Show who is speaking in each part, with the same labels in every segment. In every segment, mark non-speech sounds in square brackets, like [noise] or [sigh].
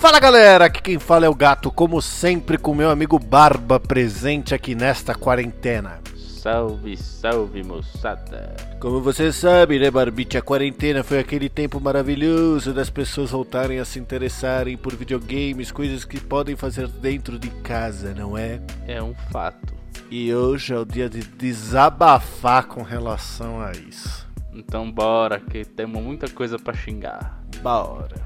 Speaker 1: Fala galera, aqui quem fala é o Gato, como sempre com meu amigo Barba presente aqui nesta quarentena.
Speaker 2: Salve, salve moçada.
Speaker 1: Como você sabe, né, Barbite, a quarentena foi aquele tempo maravilhoso das pessoas voltarem a se interessarem por videogames, coisas que podem fazer dentro de casa, não é?
Speaker 2: É um fato.
Speaker 1: E hoje é o dia de desabafar com relação a isso.
Speaker 2: Então bora, que temos muita coisa para xingar.
Speaker 1: Bora.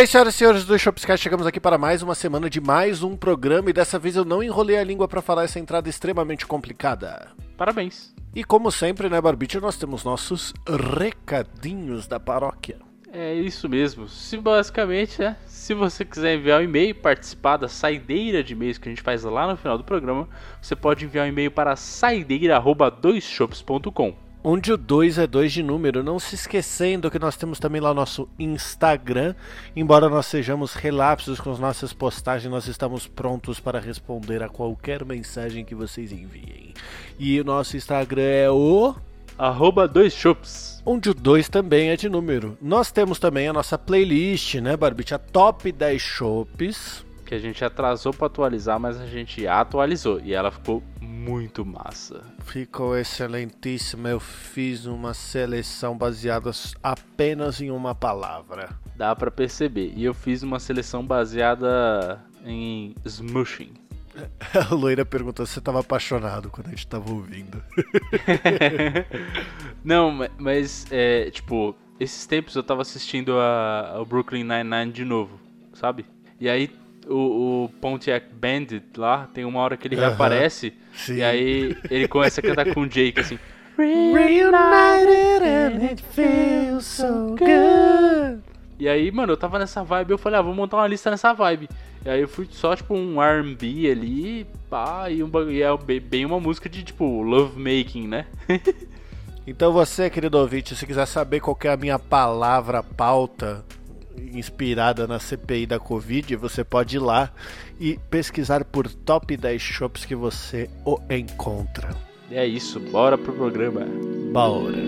Speaker 1: Bem, senhoras e senhores do Shopscast, chegamos aqui para mais uma semana de mais um programa e dessa vez eu não enrolei a língua para falar essa entrada extremamente complicada.
Speaker 2: Parabéns.
Speaker 1: E como sempre, né, Barbite, nós temos nossos recadinhos da paróquia.
Speaker 2: É isso mesmo. Se basicamente, né, se você quiser enviar um e-mail e participar da saideira de e-mails que a gente faz lá no final do programa, você pode enviar um e-mail para saideira@doisshops.com.
Speaker 1: Onde o 2 é 2 de número, não se esquecendo que nós temos também lá o nosso Instagram. Embora nós sejamos relapsos com as nossas postagens, nós estamos prontos para responder a qualquer mensagem que vocês enviem. E o nosso Instagram é o
Speaker 2: Arroba dois shops.
Speaker 1: onde o 2 também é de número. Nós temos também a nossa playlist, né, Barbite? A Top 10 Shops.
Speaker 2: Que a gente atrasou para atualizar, mas a gente atualizou e ela ficou muito massa.
Speaker 1: Ficou excelentíssima. Eu fiz uma seleção baseada apenas em uma palavra.
Speaker 2: Dá para perceber. E eu fiz uma seleção baseada em smushing. [laughs]
Speaker 1: A loira perguntou se você estava apaixonado quando a gente estava ouvindo. [laughs]
Speaker 2: Não, ma- mas é, tipo, esses tempos eu tava assistindo a, Brooklyn Nine-Nine de novo, sabe? E aí o, o Pontiac Bandit lá, tem uma hora que ele
Speaker 1: Aham.
Speaker 2: reaparece
Speaker 1: Sim.
Speaker 2: e aí ele começa a cantar com o Jake assim.
Speaker 1: Reunited and it feels so good.
Speaker 2: E aí, mano, eu tava nessa vibe, eu falei, ah, vou montar uma lista nessa vibe. E aí eu fui só, tipo, um R&B ali, pá, e, um, e é bem- uma música de, tipo, love making, né? [laughs]
Speaker 1: Então você, querido ouvinte, se quiser saber qual que é a minha palavra pauta inspirada na CPI da Covid, você pode ir lá e pesquisar por top 10 shops que você o encontra.
Speaker 2: É isso, bora pro programa.
Speaker 1: Bora.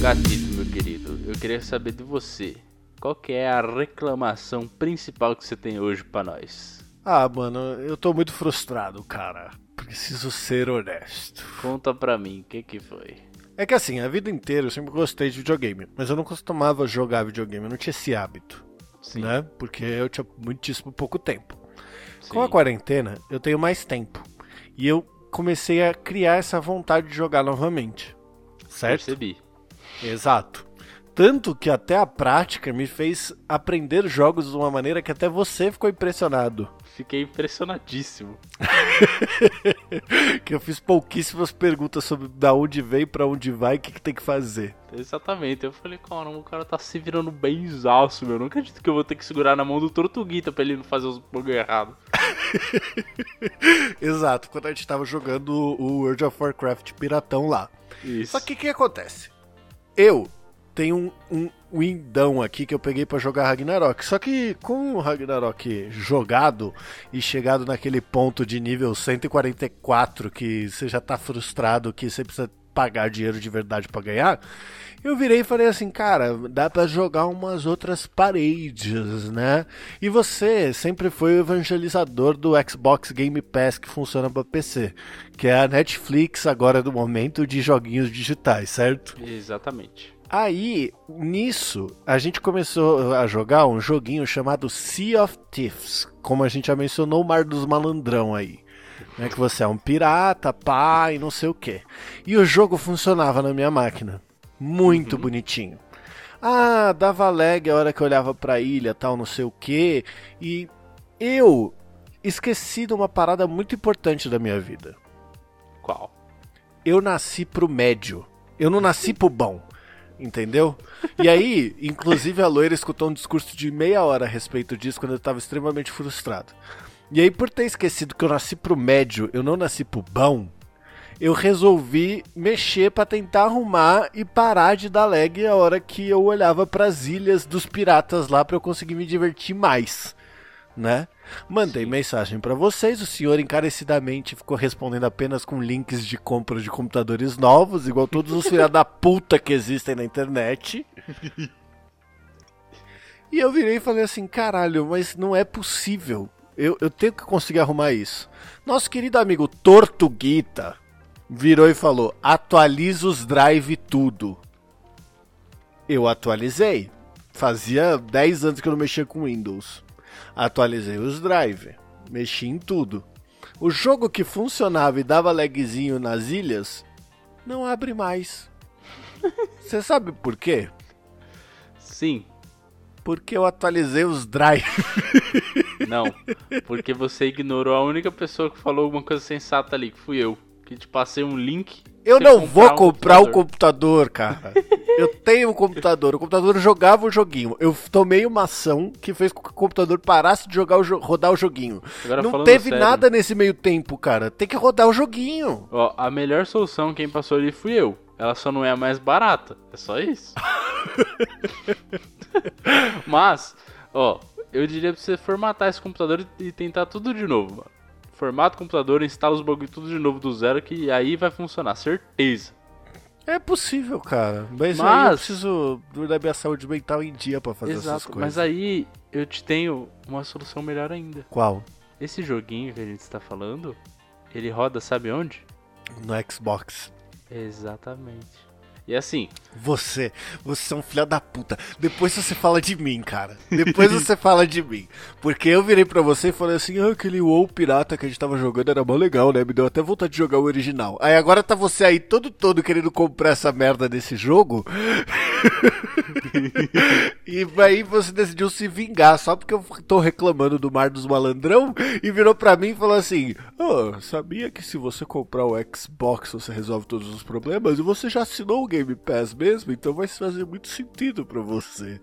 Speaker 2: Gatito, meu querido, eu queria saber de você. Qual que é a reclamação principal que você tem hoje pra nós?
Speaker 1: Ah, mano, eu tô muito frustrado, cara. Preciso ser honesto.
Speaker 2: Conta pra mim, o que que foi?
Speaker 1: É que assim, a vida inteira eu sempre gostei de videogame, mas eu não costumava jogar videogame, eu não tinha esse hábito,
Speaker 2: Sim,
Speaker 1: né? Porque eu tinha muitíssimo pouco tempo.
Speaker 2: sim.
Speaker 1: Com a quarentena, eu tenho mais tempo. E eu comecei a criar essa vontade de jogar novamente. Certo?
Speaker 2: Percebi.
Speaker 1: Exato. Tanto que até a prática me fez aprender jogos de uma maneira que até você ficou impressionado.
Speaker 2: Fiquei impressionadíssimo. [laughs]
Speaker 1: que eu fiz pouquíssimas perguntas sobre da onde veio, pra onde vai o que, que tem que fazer.
Speaker 2: Exatamente, eu falei, caramba, o cara tá se virando bem zaço, meu. Não acredito que eu vou ter que segurar na mão do Tortuguita pra ele não fazer os bagulho errado. [laughs]
Speaker 1: Exato, quando a gente tava jogando o World of Warcraft piratão lá.
Speaker 2: Isso.
Speaker 1: Só que o que acontece? Eu tenho um, um windão aqui que eu peguei pra jogar Ragnarok. Só que com o Ragnarok jogado e chegado naquele ponto de nível 144 que você já tá frustrado que você precisa pagar dinheiro de verdade pra ganhar, eu virei e falei assim, cara, dá pra jogar umas outras paredes, né? E você sempre foi o evangelizador do Xbox Game Pass que funciona pra PC, que é a Netflix agora do momento de joguinhos digitais, certo?
Speaker 2: Exatamente.
Speaker 1: Aí, nisso, a gente começou a jogar um joguinho chamado Sea of Thieves, como a gente já mencionou, o Mar dos Malandrão aí. Né, que você é um pirata, pá, e não sei o que. E o jogo funcionava na minha máquina. Muito uhum. bonitinho. Ah, dava lag a hora que eu olhava pra ilha, tal, não sei o que. E eu esqueci de uma parada muito importante da minha vida.
Speaker 2: Qual?
Speaker 1: Eu nasci pro médio. Eu não nasci pro bom. Entendeu? E aí, inclusive a loira escutou um discurso de meia hora a respeito disso quando eu estava extremamente frustrado. E aí, por ter esquecido que eu nasci pro médio, eu não nasci pro bom, eu resolvi mexer para tentar arrumar e parar de dar lag a hora que eu olhava para as ilhas dos piratas lá para eu conseguir me divertir mais, né? Mandei Sim. mensagem para vocês, o senhor encarecidamente ficou respondendo apenas com links de compra de computadores novos, igual todos os filhos da puta que existem na internet. [laughs] E eu virei e falei assim, caralho, mas não é possível. Eu, eu tenho que conseguir arrumar isso. Nosso querido amigo Tortuguita virou e falou: atualiza os drive tudo. Eu atualizei. Fazia 10 anos que eu não mexia com Windows. Atualizei os drive, mexi em tudo. O jogo que funcionava e dava lagzinho nas ilhas não abre mais. [laughs] Você sabe por quê?
Speaker 2: Sim.
Speaker 1: Porque eu atualizei os drive.
Speaker 2: Não, porque você ignorou a única pessoa que falou alguma coisa sensata ali, que fui eu que te passei um link.
Speaker 1: Eu não vou um comprar o computador, cara. [laughs] eu tenho um computador. O computador jogava o joguinho. Eu tomei uma ação que fez com que o computador parasse de jogar o rodar o joguinho. Agora, não teve sério, nada nesse meio tempo, cara. Tem que rodar o joguinho.
Speaker 2: Ó, a melhor solução quem passou ali fui eu. Ela só não é a mais barata. É só isso. [laughs] Mas, ó, eu diria pra você formatar esse computador e tentar tudo de novo, mano formata o computador, instala os bagulho tudo de novo do zero, que aí vai funcionar, certeza.
Speaker 1: É possível, cara. Mas, mas... aí eu preciso da minha saúde mental em dia para fazer Exato, essas coisas.
Speaker 2: Mas aí eu te tenho uma solução melhor ainda.
Speaker 1: Qual?
Speaker 2: Esse joguinho que a gente está falando, ele roda sabe onde?
Speaker 1: No Xbox.
Speaker 2: Exatamente. E assim.
Speaker 1: Você, você é um filho da puta. Depois você fala de mim, cara. Depois [laughs] você fala de mim. Porque eu virei pra você e falei assim: ah, aquele WoW pirata que a gente tava jogando era mó legal, né? Me deu até vontade de jogar o original. Aí agora tá você aí todo todo querendo comprar essa merda desse jogo. E aí você decidiu se vingar só porque eu tô reclamando do Mar dos Malandrão e virou pra mim e falou assim: oh, sabia que se você comprar o Xbox você resolve todos os problemas? E você já assinou o Game Pass mesmo, então vai fazer muito sentido para você.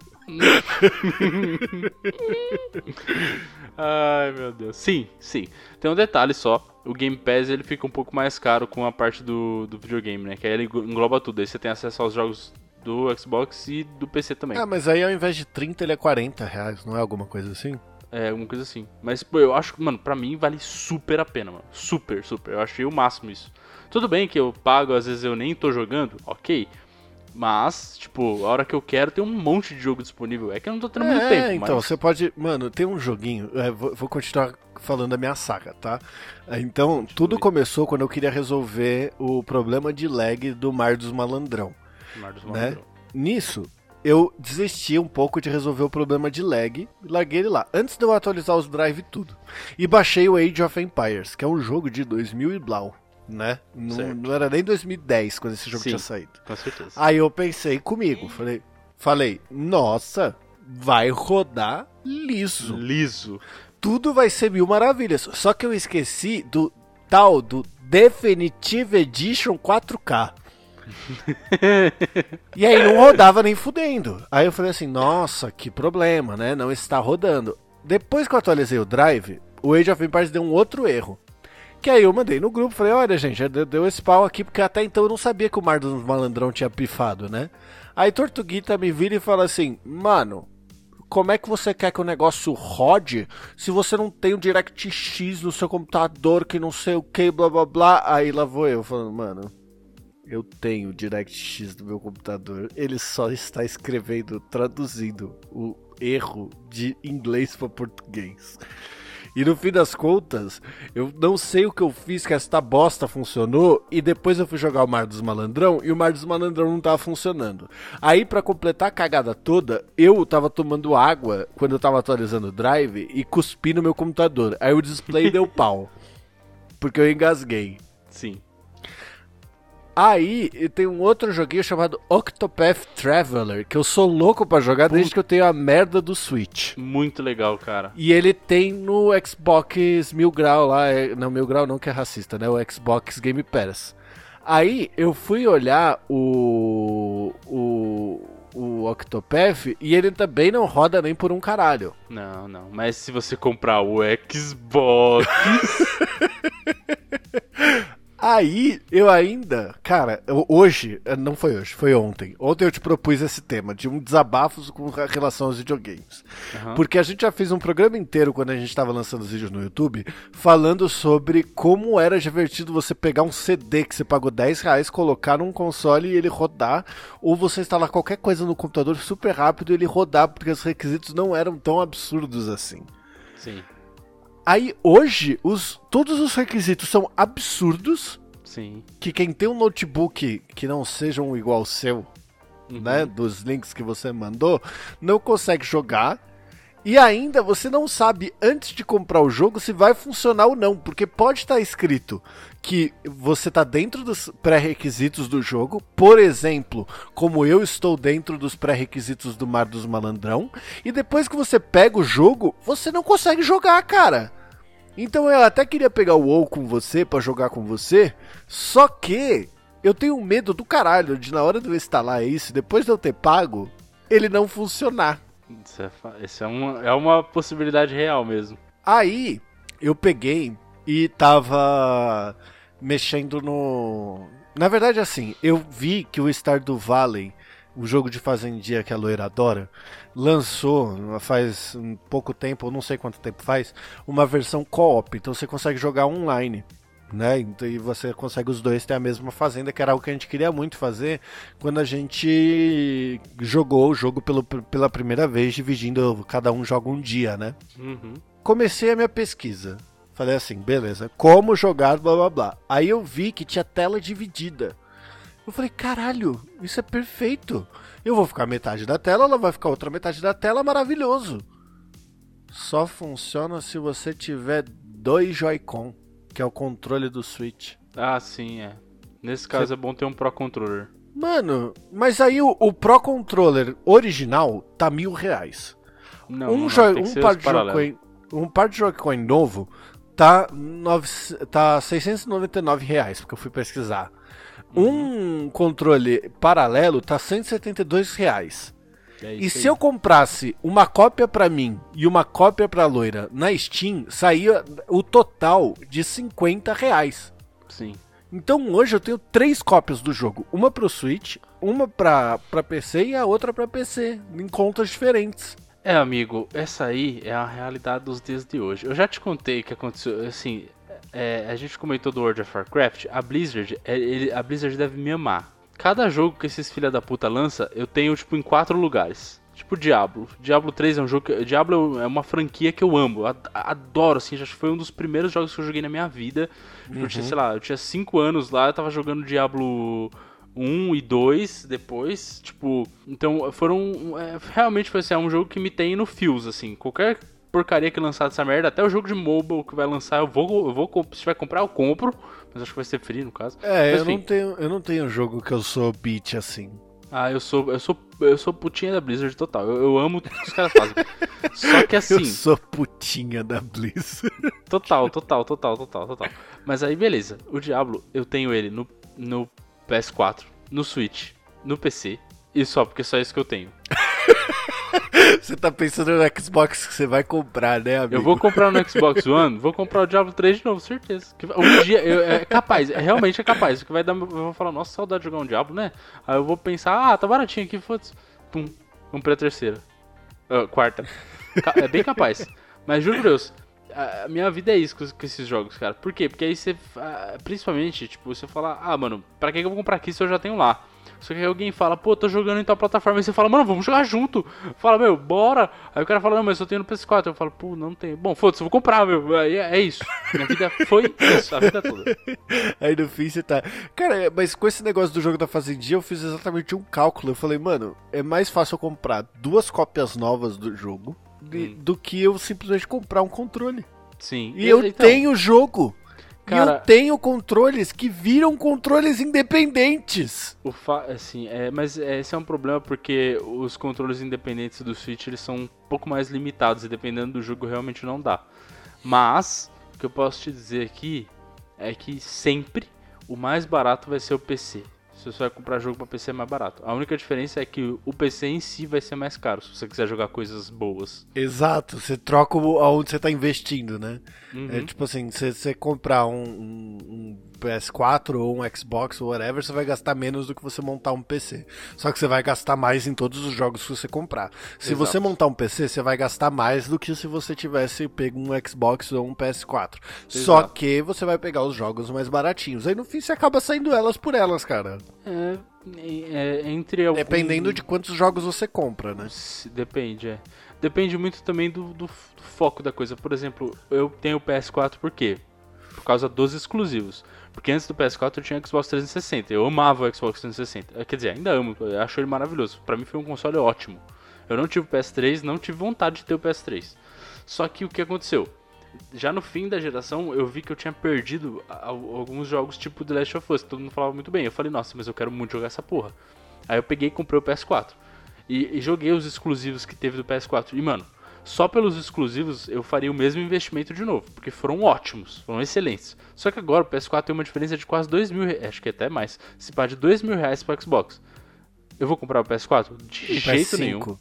Speaker 2: Ai, meu Deus. Sim, sim. Tem um detalhe só. O Game Pass ele fica um pouco mais caro com a parte do, do videogame, né? Que aí ele engloba tudo. Aí você tem acesso aos jogos do Xbox e do PC também.
Speaker 1: Ah, mas aí ao invés de 30 ele é 40 reais, não é alguma coisa assim?
Speaker 2: É, alguma coisa assim. Mas, pô, eu acho que, mano, pra mim vale super a pena, mano. Super, super. Eu achei o máximo isso. Tudo bem que eu pago, às vezes eu nem tô jogando, ok. Mas, tipo, a hora que eu quero tem um monte de jogo disponível. É que eu não tô tendo é, muito tempo.
Speaker 1: Então,
Speaker 2: mas...
Speaker 1: você pode. Mano, tem um joguinho. É, vou, vou, continuar falando da minha saga, tá? Então, tudo começou quando eu queria resolver o problema de lag do Mar dos Malandrão. Né? Nisso, eu desisti um pouco de resolver o problema de lag e larguei ele lá, antes de eu atualizar os drive e tudo. E baixei o Age of Empires, que é um jogo de 2000 e blau né? Não, não, era nem 2010 quando esse jogo
Speaker 2: Sim,
Speaker 1: tinha saído.
Speaker 2: Com certeza.
Speaker 1: Aí eu pensei comigo, falei, falei, nossa, vai rodar liso.
Speaker 2: Liso.
Speaker 1: Tudo vai ser mil maravilhas. Só que eu esqueci do tal do Definitive Edition 4K. [laughs] e aí não rodava nem fudendo. Aí eu falei assim, nossa, que problema, né? Não está rodando. Depois que eu atualizei o drive, o Age of Empires deu um outro erro. Que aí eu mandei no grupo, falei, olha gente, deu esse pau aqui, porque até então eu não sabia que o Mar dos Malandrão tinha pifado, né? Aí Tortuguita me vira e fala assim, mano, como é que você quer que o negócio rode se você não tem o DirectX no seu computador, que não sei o que, blá blá blá. Aí lá vou eu falando, mano, eu tenho o DirectX no meu computador, ele só está escrevendo, traduzindo o erro de inglês para português. E no fim das contas, eu não sei o que eu fiz que esta bosta funcionou. E depois eu fui jogar o Mar dos Malandrão e o Mar dos Malandrão não tava funcionando. Aí, para completar a cagada toda, eu tava tomando água quando eu tava atualizando o drive e cuspi no meu computador. Aí o display [laughs] deu pau. Porque eu engasguei.
Speaker 2: Sim.
Speaker 1: Aí tem um outro joguinho chamado Octopath Traveler, que eu sou louco pra jogar desde que eu tenho a merda do Switch.
Speaker 2: Muito legal, cara.
Speaker 1: E ele tem no Xbox Mil Grau lá, é, não, Mil Grau não que é racista, né? O Xbox Game Pass. Aí eu fui olhar o. o. o Octopath e ele também não roda nem por um caralho.
Speaker 2: Não, não. Mas se você comprar o Xbox. [laughs]
Speaker 1: Aí, eu ainda, cara, eu- hoje, eh, não foi hoje, foi ontem. Ontem eu te propus esse tema de um desabafo com relação aos videogames.
Speaker 2: Aham.
Speaker 1: Porque a gente já fez um programa inteiro quando a gente estava lançando os vídeos no YouTube, falando sobre como era divertido você pegar um CD que você pagou 10 reais, colocar num console e ele rodar, ou você instalar qualquer coisa no computador super rápido e ele rodar, porque os requisitos não eram tão absurdos assim.
Speaker 2: Sim,
Speaker 1: Aí hoje, os, todos os requisitos são absurdos
Speaker 2: sim.
Speaker 1: que quem tem um notebook que não seja um igual ao seu,
Speaker 2: Uhum.
Speaker 1: né, dos links que você mandou, não consegue jogar. E ainda você não sabe antes de comprar o jogo se vai funcionar ou não, porque pode estar escrito que você está dentro dos pré-requisitos do jogo, por exemplo, como eu estou dentro dos pré-requisitos do Mar dos Malandrão, e depois que você pega o jogo, você não consegue jogar, cara. Então eu até queria pegar o WoW com você pra jogar com você, só que eu tenho medo do caralho de na hora de eu instalar isso, depois de eu ter pago, ele não funcionar.
Speaker 2: Isso, é, isso é, uma, é uma possibilidade real mesmo.
Speaker 1: Aí eu peguei e tava mexendo no. Na verdade, assim, eu vi que o Stardew Valley, o jogo de fazendia que a loira adora, lançou faz um pouco tempo, não sei quanto tempo faz, uma versão co-op. Então você consegue jogar online. Né? Então, E você consegue os dois ter a mesma fazenda, que era algo que a gente queria muito fazer quando a gente jogou o jogo pelo, pela primeira vez, dividindo, cada um joga um dia, né?
Speaker 2: Uhum.
Speaker 1: comecei a minha pesquisa. Falei assim, beleza, como jogar, blá blá blá. Aí eu vi que tinha tela dividida. Eu falei, caralho, isso é perfeito. Eu vou ficar metade da tela, ela vai ficar outra metade da tela, maravilhoso. Só funciona se você tiver dois Joy-Con, que é o controle do Switch.
Speaker 2: Ah, sim, é. Nesse caso é bom ter um Pro Controller.
Speaker 1: Mano, mas aí o, o Pro Controller original tá mil reais.
Speaker 2: Não,
Speaker 1: um,
Speaker 2: não,
Speaker 1: um par de. Joy-Con um par de Joy-Con novo tá, nove, tá 699 reais, porque eu fui pesquisar.
Speaker 2: Uhum.
Speaker 1: Um controle paralelo tá 172 reais.
Speaker 2: É
Speaker 1: E se
Speaker 2: aí.
Speaker 1: eu comprasse uma cópia pra mim e uma cópia pra loira na Steam, saía o total de 50 reais.
Speaker 2: Sim.
Speaker 1: Então hoje eu tenho três cópias do jogo. Uma pro Switch, uma pra, pra PC e a outra pra PC, em contas diferentes.
Speaker 2: É, amigo, essa aí é a realidade dos dias de hoje. Eu já te contei o que aconteceu, assim, é, a gente comentou do World of Warcraft, a Blizzard, é, ele- a Blizzard deve me amar. Cada jogo que esses filha da puta lança, eu tenho, tipo, em quatro lugares. Tipo Diablo. Diablo 3 é um jogo que... Diablo é uma franquia que eu amo. Ad- Adoro, assim. Já foi um dos primeiros jogos que eu joguei na minha vida. Eu tinha, sei lá, eu tinha 5 anos lá, eu tava jogando Diablo 1 e 2 depois. Tipo, então foram. é, realmente foi assim, é um jogo que me tem no fios, assim. Qualquer porcaria que lançar dessa merda, até o jogo de mobile que vai lançar, eu vou, eu vou se vai comprar, eu compro. Mas acho que vai ser free no caso.
Speaker 1: É,
Speaker 2: Mas,
Speaker 1: eu não, tenho, eu não tenho jogo que eu sou beat assim.
Speaker 2: Ah, eu sou, eu sou, eu sou putinha da Blizzard total. Eu, eu amo tudo que os caras fazem. Só que [laughs]
Speaker 1: Eu
Speaker 2: assim,
Speaker 1: sou putinha da Blizz. [laughs]
Speaker 2: total, total, total, total, total. Mas aí beleza, o Diablo, eu tenho ele no, no PS4, no Switch, no PC. E só, porque só isso que eu tenho. [laughs] [laughs]
Speaker 1: Você tá pensando no Xbox que você vai comprar, né, amigo?
Speaker 2: Eu vou comprar no Xbox One, vou comprar o Diablo 3 de novo, certeza. Que um dia, eu- é capaz, é, realmente é capaz. Porque vai dar, eu vou falar, nossa, saudade de jogar um Diablo, né? Aí eu vou pensar, ah, tá baratinho aqui, foda-se. Pum, comprei a terceira. Ah, quarta. É bem capaz. Mas juro por Deus, a minha vida é isso com, com, esses jogos, cara. Por quê? Porque aí você. Principalmente, tipo, você fala, ah, mano, pra que eu vou comprar aqui se eu já tenho lá? Só que alguém fala, pô, tô jogando em tal plataforma. E você fala, mano, vamos jogar junto. Fala, meu, bora. Aí o cara fala, não, mas eu tenho no PS4. Eu falo, pô, não tem. Bom, foda-se, vou comprar, meu. Aí é, é isso. Minha vida foi isso, a vida toda. [laughs]
Speaker 1: Aí no fim você tá. Cara, mas com esse negócio do jogo da Fazendinha, eu fiz exatamente um cálculo. Eu falei, mano, é mais fácil eu comprar duas cópias novas do jogo hum. do que eu simplesmente comprar um controle.
Speaker 2: Sim.
Speaker 1: E, e eu então... tenho o jogo. Cara, e eu tenho controles que viram controles independentes.
Speaker 2: O fa assim, é, mas esse é um problema porque os controles independentes do Switch eles são um pouco mais limitados e dependendo do jogo realmente não dá. Mas o que eu posso te dizer aqui é que sempre o mais barato vai ser o PC se você vai comprar jogo para PC é mais barato. A única diferença é que o PC em si vai ser mais caro, se você quiser jogar coisas boas.
Speaker 1: Exato, você troca aonde você está investindo, né? Uhum. É tipo assim, se você comprar um, um, um PS4 ou um Xbox ou whatever, você vai gastar menos do que você montar um PC. Só que você vai gastar mais em todos os jogos que você comprar. Se Exato. você montar um PC, você vai gastar mais do que se você tivesse pego um Xbox ou um PS4. Exato. Só que você vai pegar os jogos mais baratinhos. Aí no fim você acaba saindo elas por elas, cara.
Speaker 2: É, é, é entre algum...
Speaker 1: Dependendo de quantos jogos você compra, né?
Speaker 2: Depende, é. Depende muito também do, do, do foco da coisa. Por exemplo, eu tenho o PS4 por quê? Por causa dos exclusivos. Porque antes do PS4 eu tinha Xbox 360. Eu amava o Xbox 360. Quer dizer, ainda amo. Acho ele maravilhoso. Para mim foi um console ótimo. Eu não tive o PS3, não tive vontade de ter o PS3. Só que o que aconteceu? Já no fim da geração, eu vi que eu tinha perdido alguns jogos tipo The Last of Us, que todo mundo falava muito bem. Eu falei, nossa, mas eu quero muito jogar essa porra. Aí eu peguei e comprei o PS4. E, e joguei os exclusivos que teve do PS4. E, mano, só pelos exclusivos eu faria o mesmo investimento de novo, porque foram ótimos, foram excelentes. Só que agora o PS4 tem uma diferença de quase 2 mil reais, acho que até mais, se pá de 2 mil reais pro Xbox. Eu vou comprar o PS4? De jeito PS5. nenhum.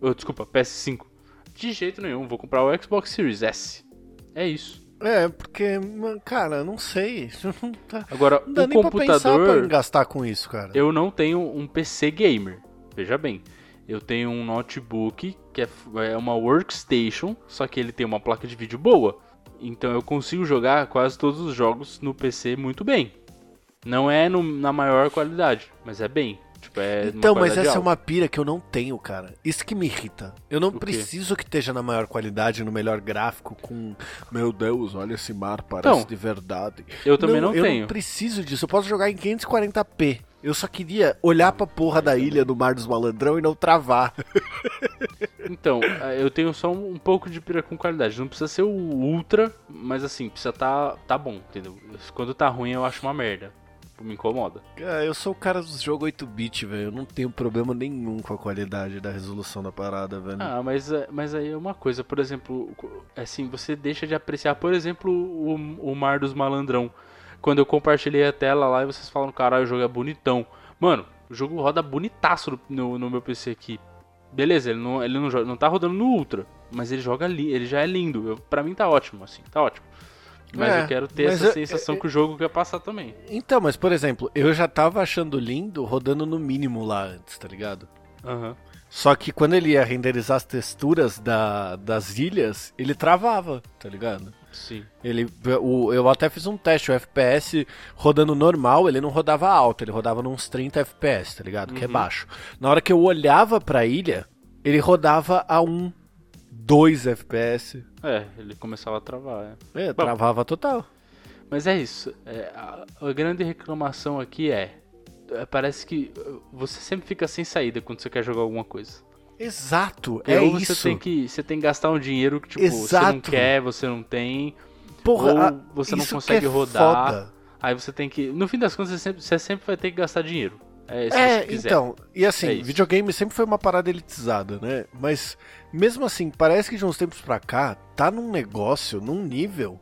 Speaker 2: Oh, desculpa, PS5. De jeito nenhum, vou comprar o Xbox Series S. É isso.
Speaker 1: É, porque, cara, não sei. [laughs]
Speaker 2: Tá, Agora, não dá o nem computador. Pra,
Speaker 1: pra gastar com isso, cara.
Speaker 2: Eu não tenho um PC gamer. Veja bem. Eu tenho um notebook que é, é uma workstation, só que ele tem uma placa de vídeo boa. Então eu consigo jogar quase todos os jogos no PC muito bem. Não é no, na maior qualidade, mas é bem. Tipo, é
Speaker 1: então, mas essa alta. é uma pira que eu não tenho, cara. Isso que me irrita. Eu não preciso que esteja na maior qualidade, no melhor gráfico, com. Meu Deus, olha esse mar, parece então, de verdade.
Speaker 2: Eu também não, não
Speaker 1: eu
Speaker 2: tenho.
Speaker 1: Eu não preciso disso. Eu posso jogar em 540p. Eu só queria olhar pra porra da ilha do Mar dos Malandrão e não travar. [laughs]
Speaker 2: Então, é, eu tenho só um pouco de pira com qualidade. Não precisa ser o ultra, mas assim, precisa tá, tá bom, entendeu? Quando tá ruim eu acho uma merda. Me incomoda.
Speaker 1: É, eu sou o cara dos jogos 8-bit, velho. Eu não tenho problema nenhum com a qualidade da resolução da parada, velho.
Speaker 2: Ah, mas, é, mas aí é uma coisa, por exemplo, assim, você deixa de apreciar, por exemplo, o, o Mar dos Malandrão quando eu compartilhei a tela lá e vocês falam, caralho, o jogo é bonitão. Mano, o jogo roda bonitaço no, no meu PC aqui. Beleza, ele não, ele não, não tá rodando no Ultra, mas ele joga ali, ele já é lindo. Eu, pra mim tá ótimo, assim, tá ótimo. Mas é, eu quero ter essa eu, sensação eu, que o jogo quer passar também.
Speaker 1: Então, mas por exemplo, eu já tava achando lindo rodando no mínimo lá antes, tá ligado?
Speaker 2: Uhum.
Speaker 1: Só que quando ele ia renderizar as texturas da, das ilhas, ele travava, tá ligado?
Speaker 2: Sim.
Speaker 1: Ele, o, eu até fiz um teste, o FPS rodando normal, ele não rodava alto, ele rodava uns 30 FPS, tá ligado? Uhum. Que é uhum. baixo. Na hora que eu olhava pra ilha, ele rodava a um 2 FPS.
Speaker 2: É, ele começava a travar,
Speaker 1: é. É, Bom, travava total.
Speaker 2: Mas é isso. É, a, a, grande reclamação aqui é, é. Parece que você sempre fica sem saída quando você quer jogar alguma coisa.
Speaker 1: Exato, é ou
Speaker 2: você
Speaker 1: isso.
Speaker 2: Tem que, você tem que gastar um dinheiro que, tipo, Exato. você não quer, você não tem.
Speaker 1: Porra,
Speaker 2: ou você não consegue
Speaker 1: é
Speaker 2: rodar.
Speaker 1: Foda.
Speaker 2: Aí você tem que. No fim das contas, você sempre, você sempre vai ter que gastar dinheiro. É,
Speaker 1: é então, e assim, é videogame sempre foi uma parada elitizada, né? Mas mesmo assim, parece que de uns tempos pra cá, tá num negócio, num nível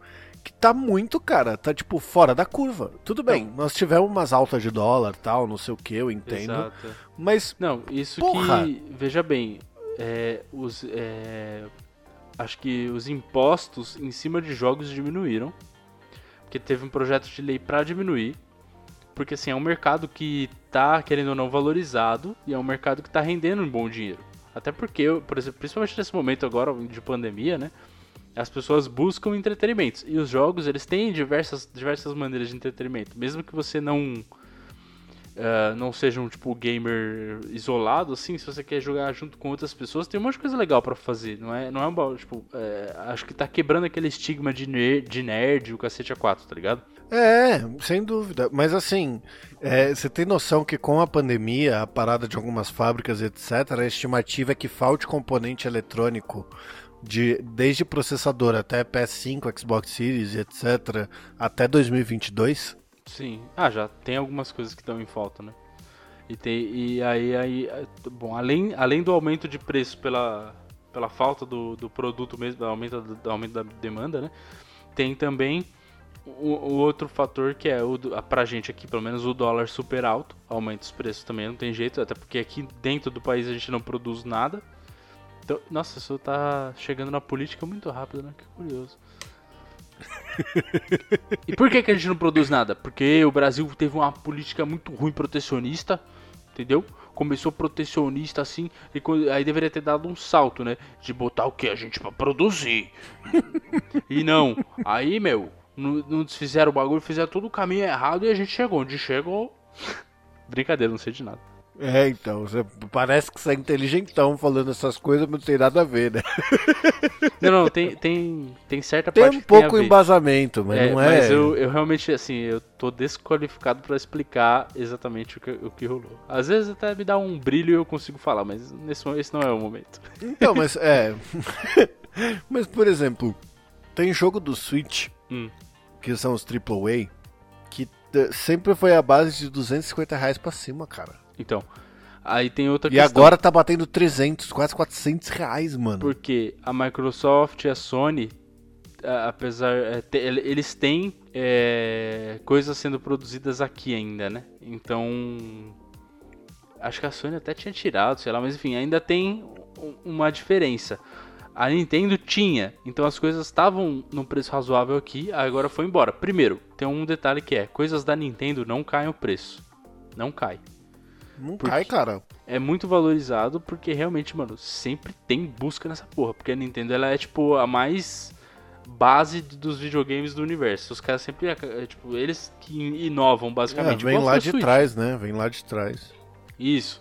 Speaker 1: que tá muito, cara, tá tipo fora da curva. Tudo bem, não. nós tivemos umas altas de dólar tal, não sei o que, eu entendo. Exato. Mas.
Speaker 2: Não, isso porra. que. Veja bem, é, os. É, acho que os impostos em cima de jogos diminuíram. Porque teve um projeto de lei para diminuir. Porque assim, é um mercado que tá, querendo ou não, valorizado. E é um mercado que tá rendendo um bom dinheiro. Até porque, por exemplo, principalmente nesse momento agora de pandemia, né? as pessoas buscam entretenimentos. E os jogos, eles têm diversas, diversas maneiras de entretenimento. Mesmo que você não uh, não seja um tipo gamer isolado, assim, se você quer jogar junto com outras pessoas, tem um monte de coisa legal para fazer. Não é, não é um tipo, é, acho que tá quebrando aquele estigma de nerd, de nerd o cacete a 4, tá ligado?
Speaker 1: É, sem dúvida. Mas assim, é, você tem noção que com a pandemia, a parada de algumas fábricas, etc., a estimativa é que falte componente eletrônico de, desde processador até PS5, Xbox Series, etc., até 2022?
Speaker 2: Sim. Ah, já tem algumas coisas que estão em falta, né? E, tem, e aí, aí, bom, além, além do aumento de preço pela, pela falta do, do produto mesmo, aumento, do aumento da demanda, né? Tem também o, o, outro fator que é o pra gente aqui, pelo menos o dólar super alto, aumenta os preços também, não tem jeito, até porque aqui dentro do país a gente não produz nada. Então, nossa, isso tá chegando na política muito rápido, né? Que curioso [laughs] e por que, que a gente não produz nada? Porque o Brasil teve uma política muito ruim protecionista, entendeu? Começou protecionista assim, e aí deveria ter dado um salto, né? De botar o que? A gente pra produzir. [laughs] e não. Aí, meu, não, não desfizeram o bagulho, fizeram todo o caminho errado e a gente chegou onde chegou. [laughs] Brincadeira, não sei de nada.
Speaker 1: É, então, você parece que você é inteligentão falando essas coisas, mas não tem nada a ver, né? [laughs]
Speaker 2: Não, não, tem, tem, tem certa
Speaker 1: tem
Speaker 2: parte
Speaker 1: um pouco tem embasamento, mas
Speaker 2: é,
Speaker 1: não é.
Speaker 2: Mas eu, eu realmente, assim, eu tô desqualificado para explicar exatamente o que, o que rolou. Às vezes até me dá um brilho e eu consigo falar, mas nesse, esse não é o momento.
Speaker 1: Então, mas é. [laughs] mas, por exemplo, tem jogo do Switch, hum. Que são os AAA, que sempre foi a base de 250 reais pra cima, cara.
Speaker 2: Então, aí tem outra
Speaker 1: e questão. E agora tá batendo 300, quase 400 reais, mano.
Speaker 2: Porque a Microsoft e a Sony, apesar. É, eles têm é, coisas sendo produzidas aqui ainda, né? Então. Acho que a Sony até tinha tirado, sei lá, mas enfim, ainda tem uma diferença. A Nintendo tinha, então as coisas estavam num preço razoável aqui, agora foi embora. Primeiro, tem um detalhe que é: coisas da Nintendo não caem o preço. Não cai.
Speaker 1: Não cai, cara.
Speaker 2: É muito valorizado porque realmente, mano, sempre tem busca nessa porra. Porque a Nintendo ela é tipo a mais base dos videogames do universo. Os caras sempre, é, é, tipo, eles que inovam basicamente.
Speaker 1: É, vem lá de Switch. trás, né? Vem lá de trás.
Speaker 2: Isso.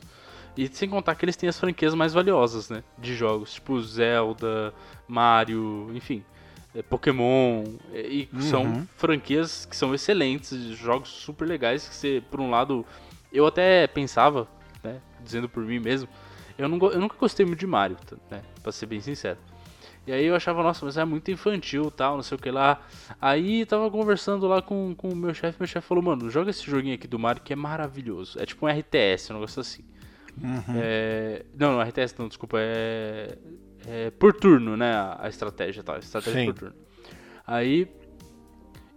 Speaker 2: E sem contar que eles têm as franquias mais valiosas, né? De jogos, tipo Zelda, Mario, enfim. É, Pokémon. E uhum. são franquias que são excelentes, jogos super legais que você, por um lado eu até pensava, né, dizendo por mim mesmo, eu, não, eu nunca gostei muito de Mario, né, pra ser bem sincero. E aí eu achava, nossa, mas é muito infantil tal, não sei o que lá. Aí tava conversando lá com, com o meu chefe, meu chefe falou, mano, joga esse joguinho aqui do Mario que é maravilhoso. É tipo um RTS, um negócio assim. Uhum. É... Não, não, RTS não, desculpa, é... é por turno, né, a, a estratégia tal, estratégia Sim. por turno. Aí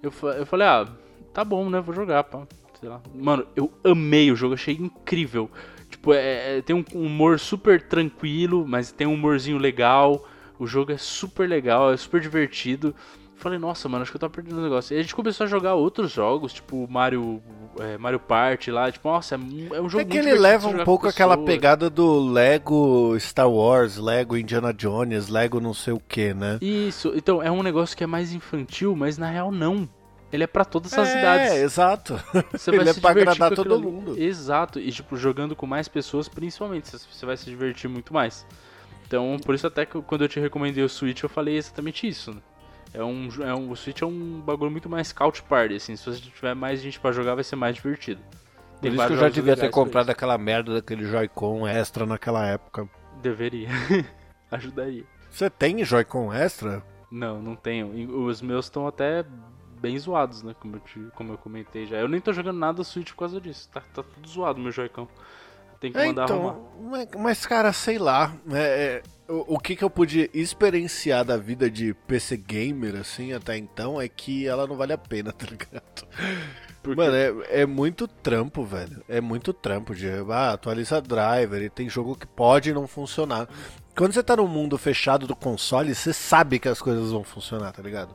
Speaker 2: eu, eu falei, ah, tá bom, né, vou jogar, pá sei lá. Mano, eu amei o jogo, achei incrível. Tipo, é, é, tem um humor super tranquilo, mas tem um humorzinho legal. O jogo é super legal, é super divertido. Falei, nossa, mano, acho que eu tava perdendo o negócio. E a gente começou a jogar outros jogos, tipo Mario, é, Mario Party lá. Tipo, nossa, é, é um jogo é
Speaker 1: que ele leva um pouco aquela pegada do Lego Star Wars, Lego Indiana Jones, Lego não sei o que, né?
Speaker 2: Isso, então é um negócio que é mais infantil, mas na real não. Ele é para todas as é, idades.
Speaker 1: É, exato. Você vai [laughs] Ele é se é pra agradar todo mundo.
Speaker 2: Exato. E, tipo, jogando com mais pessoas, principalmente, você vai se divertir muito mais. Então, por isso até que quando eu te recomendei o Switch, eu falei exatamente isso. Né? É um, é um, o Switch é um bagulho muito mais couch party, assim. Se você tiver mais gente para jogar, vai ser mais divertido.
Speaker 1: Tem por isso que eu já devia ter comprado aquela merda daquele Joy-Con extra naquela época.
Speaker 2: Deveria. [laughs] Ajudaria.
Speaker 1: Você tem Joy-Con extra?
Speaker 2: Não, não tenho. Os meus estão até bem zoados, né? Como eu, te, como eu comentei já. Eu nem tô jogando nada Switch por causa disso. Tá, tá tudo zoado meu Joy-Con. Tem que é, mandar então,
Speaker 1: arrumar. Mas, cara, sei lá. É, é, o, o, que, que eu pude experienciar da vida de PC Gamer, assim, até então, é que ela não vale a pena, [laughs] tá ligado? Mano, é, é muito trampo, velho. É muito trampo de ah, atualiza driver e tem jogo que pode não funcionar. Quando você tá no mundo fechado do console, você sabe que as coisas vão funcionar, tá ligado?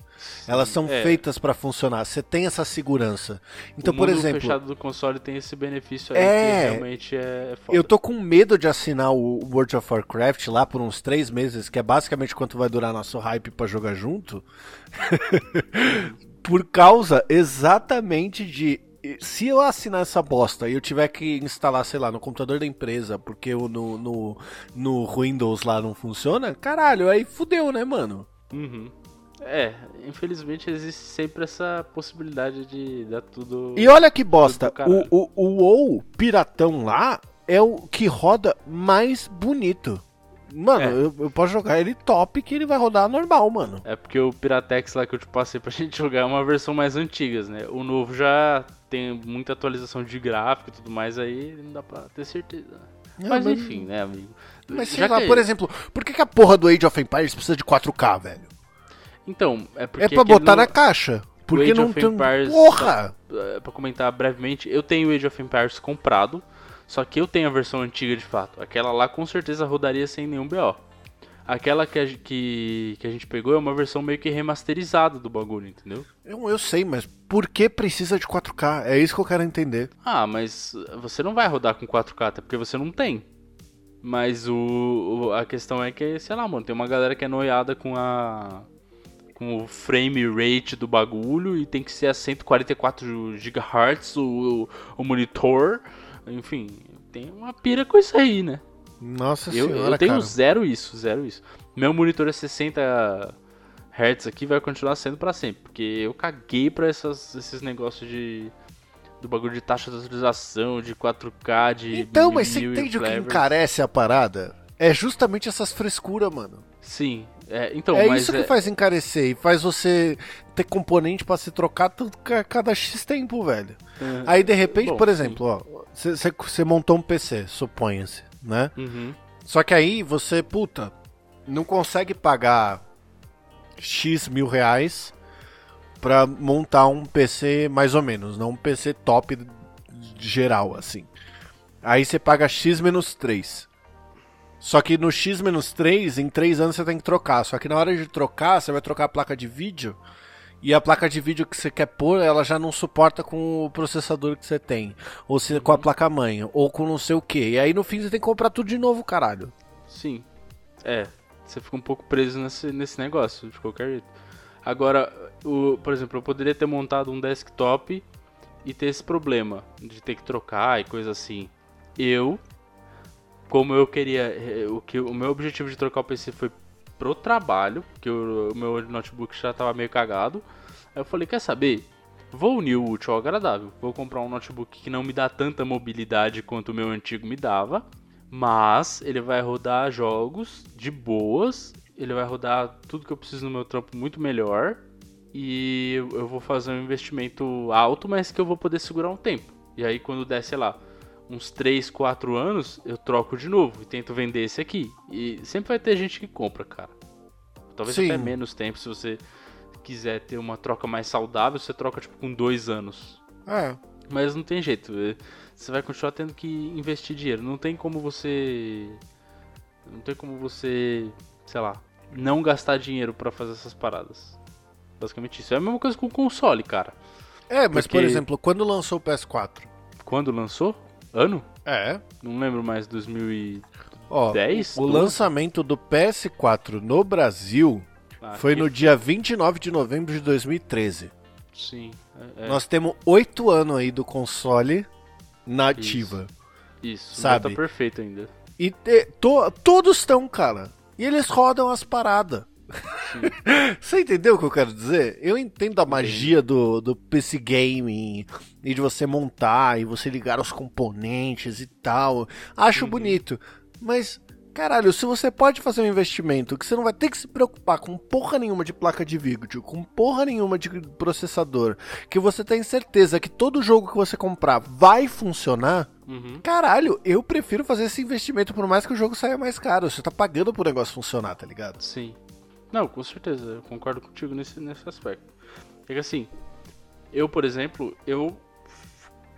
Speaker 1: Elas são
Speaker 2: é.
Speaker 1: feitas pra funcionar, você tem essa segurança. Então,
Speaker 2: o
Speaker 1: por
Speaker 2: mundo
Speaker 1: exemplo,
Speaker 2: fechado do console tem esse benefício aí
Speaker 1: É.
Speaker 2: que realmente é foda.
Speaker 1: eu tô com medo de assinar o World of Warcraft lá por uns três meses, que é basicamente quanto vai durar nosso hype pra jogar junto. [laughs] por causa exatamente de. Se eu assinar essa bosta e eu tiver que instalar, sei lá, no computador da empresa, porque o no, no, no Windows lá não funciona, caralho, aí fudeu, né, mano?
Speaker 2: Uhum. É, infelizmente existe sempre essa possibilidade de dar tudo.
Speaker 1: E olha que bosta, o, o, o WoW piratão lá é o que roda mais bonito. Mano,
Speaker 2: É.
Speaker 1: eu, eu posso jogar ele top que ele vai rodar normal, mano.
Speaker 2: É porque o Piratex lá que eu te passei pra [laughs] gente jogar é uma versão mais antiga, né? O novo já tem muita atualização de gráfico e tudo mais, aí não dá pra ter certeza. Mas,
Speaker 1: mas-
Speaker 2: enfim, né, amigo?
Speaker 1: Mas sei
Speaker 2: Já
Speaker 1: lá,
Speaker 2: que-
Speaker 1: por exemplo, por que, que a porra do Age of Empires precisa de 4K, velho?
Speaker 2: Então, é porque.
Speaker 1: é pra botar na caixa. Porque
Speaker 2: Age
Speaker 1: não
Speaker 2: of
Speaker 1: tem.
Speaker 2: Empires-
Speaker 1: Porra!
Speaker 2: é, pra comentar brevemente, eu tenho o Age of Empires comprado, só que eu tenho a versão antiga de fato. Aquela lá com certeza rodaria sem nenhum BO. Aquela que a, que, que a gente pegou é uma versão meio que remasterizada do bagulho, entendeu?
Speaker 1: Eu, eu sei, mas por que precisa de 4K? É isso que eu quero entender.
Speaker 2: Ah, mas você não vai rodar com 4K, até porque você não tem. Mas o, o- a questão é que, sei lá, mano, tem uma galera que é noiada com a com o frame rate do bagulho e tem que ser a 144 GHz o, o monitor. Enfim, tem uma pira com isso aí, né?
Speaker 1: Nossa
Speaker 2: Eu,
Speaker 1: senhora,
Speaker 2: eu tenho
Speaker 1: cara.
Speaker 2: zero isso, zero isso. Meu monitor é 60 Hz aqui, vai continuar sendo pra sempre. Porque eu caguei pra essas, esses negócios de. Do bagulho de taxa de atualização, de 4K, de.
Speaker 1: Então, mas você entende o que encarece a parada? É justamente essas frescuras, mano.
Speaker 2: Sim. É, então,
Speaker 1: é isso
Speaker 2: é-
Speaker 1: que faz encarecer e faz você ter componente pra se trocar tudo ca- cada X tempo, velho.
Speaker 2: é,
Speaker 1: Aí de repente,
Speaker 2: Bom,
Speaker 1: por exemplo, você montou um PC, suponha-se, né?
Speaker 2: Uhum.
Speaker 1: Só que aí você, puta, não consegue pagar X mil reais pra montar um PC mais ou menos, não um PC top geral, assim. Aí você paga X menos 3. Só que no X menos 3, em 3 anos você tem que trocar. Só que na hora de trocar, você vai trocar a placa de vídeo. E a placa de vídeo que você quer pôr, ela já não suporta com o processador que você tem. Ou se, com a placa mãe, ou com não sei o que. E aí no fim você tem que comprar tudo de novo, caralho.
Speaker 2: Sim. É, você fica um pouco preso nesse, nesse negócio, de qualquer jeito. Agora, o, por exemplo, eu poderia ter montado um desktop e ter esse problema de ter que trocar e coisa assim. Eu, como eu queria, eh, o que o meu objetivo de trocar o PC foi pro trabalho, porque o, o meu notebook já tava meio cagado. Aí eu falei, quer saber? Vou unir o útil ao agradável. Vou comprar um notebook que não me dá tanta mobilidade quanto o meu antigo me dava. Mas ele vai rodar jogos de boas. Ele vai rodar tudo que eu preciso no meu trampo muito melhor. E eu vou fazer um investimento alto, mas que eu vou poder segurar um tempo. E aí quando der, sei lá, uns 3, 4 anos, eu troco de novo e tento vender esse aqui. E sempre vai ter gente que compra, cara. Talvez
Speaker 1: Sim.
Speaker 2: até menos tempo se você quiser ter uma troca mais saudável, você troca tipo com dois anos.
Speaker 1: É.
Speaker 2: Mas não tem jeito. é, Você vai continuar tendo que investir dinheiro. Não tem como você. Não tem como você. Sei lá. Não gastar dinheiro pra fazer essas paradas. Basicamente isso. É a mesma coisa com o console, cara.
Speaker 1: É, mas por
Speaker 2: Porque-
Speaker 1: exemplo, quando lançou o PS4?
Speaker 2: Quando lançou? Ano?
Speaker 1: É.
Speaker 2: Não lembro mais. 2010?
Speaker 1: Ó,
Speaker 2: 10,
Speaker 1: o
Speaker 2: 12?
Speaker 1: lançamento do PS4 no Brasil
Speaker 2: Ah,
Speaker 1: foi
Speaker 2: que-
Speaker 1: no dia 29 de novembro de 2013.
Speaker 2: Sim. É, é,
Speaker 1: Nós temos oito anos aí do console na ativa.
Speaker 2: isso.
Speaker 1: sabe?
Speaker 2: Tá perfeito ainda.
Speaker 1: E te- to- todos estão, cara. E eles rodam as paradas. [laughs] Você entendeu o que eu quero dizer? Eu entendo a magia do, do PC Gaming e de você montar e você ligar os componentes e tal. Acho bonito. Mas, caralho, se você pode fazer um investimento que você não vai ter que se preocupar com porra nenhuma de placa de vídeo, com porra nenhuma de processador, que você tem certeza que todo jogo que você comprar vai funcionar.
Speaker 2: Uhum.
Speaker 1: Caralho, eu prefiro fazer esse investimento por mais que o jogo saia mais caro. Você tá pagando pro negócio funcionar, tá ligado?
Speaker 2: Sim. Não, com certeza, eu concordo contigo nesse, nesse aspecto. É que assim, eu, por exemplo, eu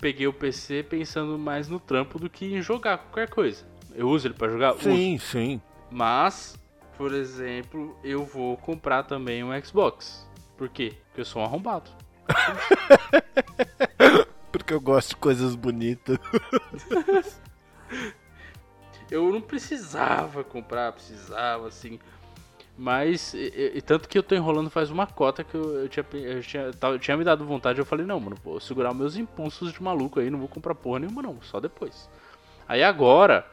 Speaker 2: peguei o PC pensando mais no trampo do que em jogar qualquer coisa. Eu uso ele pra jogar? Uso.
Speaker 1: Sim, sim.
Speaker 2: Mas, por exemplo, eu vou comprar também um Xbox. Por quê? Porque eu sou um arrombado. [laughs]
Speaker 1: Porque eu gosto de coisas bonitas. [laughs]
Speaker 2: eu não precisava comprar, precisava assim. Mas, e, e, tanto que eu tô enrolando faz uma cota que eu, eu, tinha, eu, tinha, eu tinha me dado vontade. Eu falei, não, mano, vou segurar meus impulsos de maluco aí, não vou comprar porra nenhuma, não, só depois. Aí agora,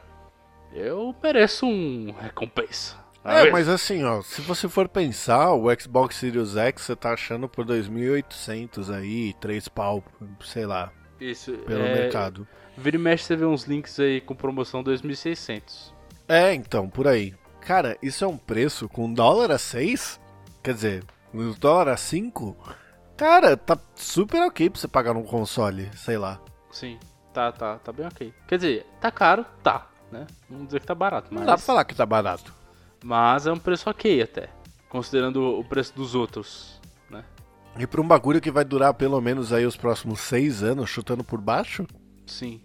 Speaker 2: eu mereço um recompensa.
Speaker 1: É, mas assim, ó, se você for pensar, o Xbox Series X você tá achando por 2.800 aí, 3 pau, sei lá.
Speaker 2: Isso,
Speaker 1: pelo é... mercado.
Speaker 2: Vira e mexe, você vê uns links aí com promoção 2.600.
Speaker 1: É, então, por aí. Cara, isso é um preço com dólar a 6? Quer dizer, dólar a 5? Cara, tá super ok pra você pagar num console, sei lá.
Speaker 2: Sim, tá, tá, tá bem ok. Quer dizer, tá caro? Tá, né? Vamos dizer que tá barato, mas...
Speaker 1: Não dá pra falar que tá barato.
Speaker 2: Mas é um preço ok até, considerando o preço dos outros, né?
Speaker 1: E pra um bagulho que vai durar pelo menos aí os próximos 6 anos, chutando por baixo?
Speaker 2: Sim.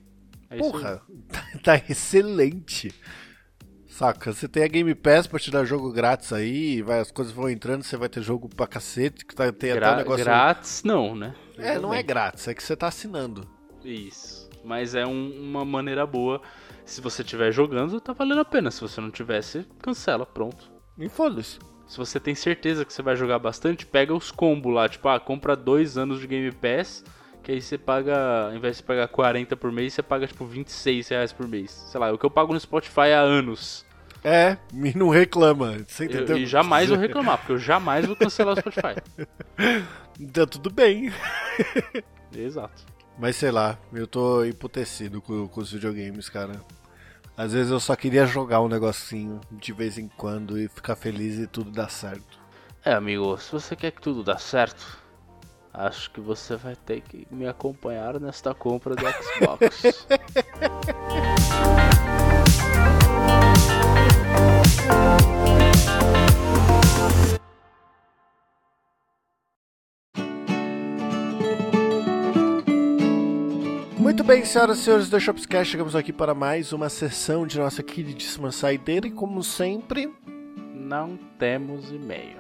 Speaker 1: É Porra, [laughs] tá, tá excelente. Saca, você tem a Game Pass pra te dar jogo grátis aí, vai, as coisas vão entrando, você vai ter jogo pra cacete, que tá, tem Gra até um negócio...
Speaker 2: Grátis não, né?
Speaker 1: É, não é grátis, é que você tá assinando.
Speaker 2: Isso, mas é um, uma maneira boa, se você estiver jogando, tá valendo a pena, se você não tivesse, cancela, pronto.
Speaker 1: E foda-se.
Speaker 2: Se você tem certeza que você vai jogar bastante, pega os combos lá, tipo, ah, compra dois anos de Game Pass que aí você paga, ao invés de pagar 40 por mês, você paga tipo 26 reais por mês. Sei lá, é o que eu pago no Spotify há anos.
Speaker 1: É, e não reclama. Você
Speaker 2: entendeu? Eu, e jamais vou reclamar, porque eu jamais vou cancelar o Spotify. [laughs]
Speaker 1: Então tudo bem. [laughs]
Speaker 2: Exato.
Speaker 1: Mas sei lá, eu tô emputecido com, com os videogames, cara. Às vezes eu só queria jogar um negocinho de vez em quando e ficar feliz e tudo dar certo.
Speaker 2: É, amigo, se você quer que tudo dê certo, Acho que você vai ter que me acompanhar nesta compra do Xbox. [laughs]
Speaker 1: Muito bem, senhoras e senhores do Shopscast, chegamos aqui para mais uma sessão de nossa queridíssima saideira e como sempre,
Speaker 2: não temos e-mail.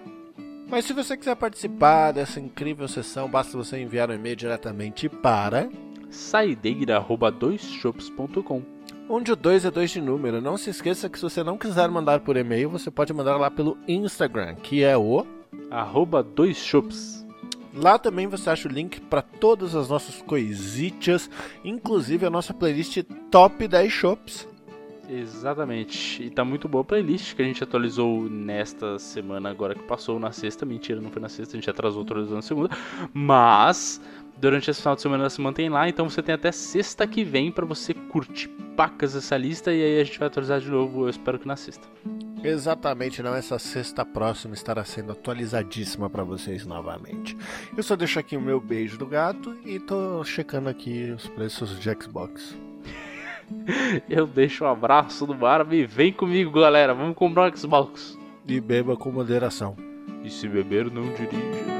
Speaker 1: Mas se você quiser participar dessa incrível sessão, basta você enviar um e-mail diretamente para
Speaker 2: saideira@doisshops.com.
Speaker 1: Onde o 2 é 2 de número. Não se esqueça que se você não quiser mandar por e-mail, você pode mandar lá pelo Instagram, que é o
Speaker 2: arroba doisshops.
Speaker 1: Lá também você acha o link para todas as nossas coisitas, inclusive a nossa playlist Top 10 Shops.
Speaker 2: Exatamente. E tá muito boa a playlist que a gente atualizou nesta semana, agora que passou na sexta. Mentira, não foi na sexta, a gente atrasou atualizando na segunda. Mas durante esse final de semana ela se mantém lá, então você tem até sexta que vem para você curtir pacas essa lista e aí a gente vai atualizar de novo, eu espero que na sexta.
Speaker 1: Exatamente, não essa sexta próxima estará sendo atualizadíssima para vocês novamente. Eu só deixo aqui o meu beijo do gato e tô checando aqui os preços de Xbox. [laughs]
Speaker 2: Eu deixo um abraço do Barbie. Vem comigo, galera. Vamos comprar um Xbox.
Speaker 1: E beba com moderação.
Speaker 2: E se beber, não dirija.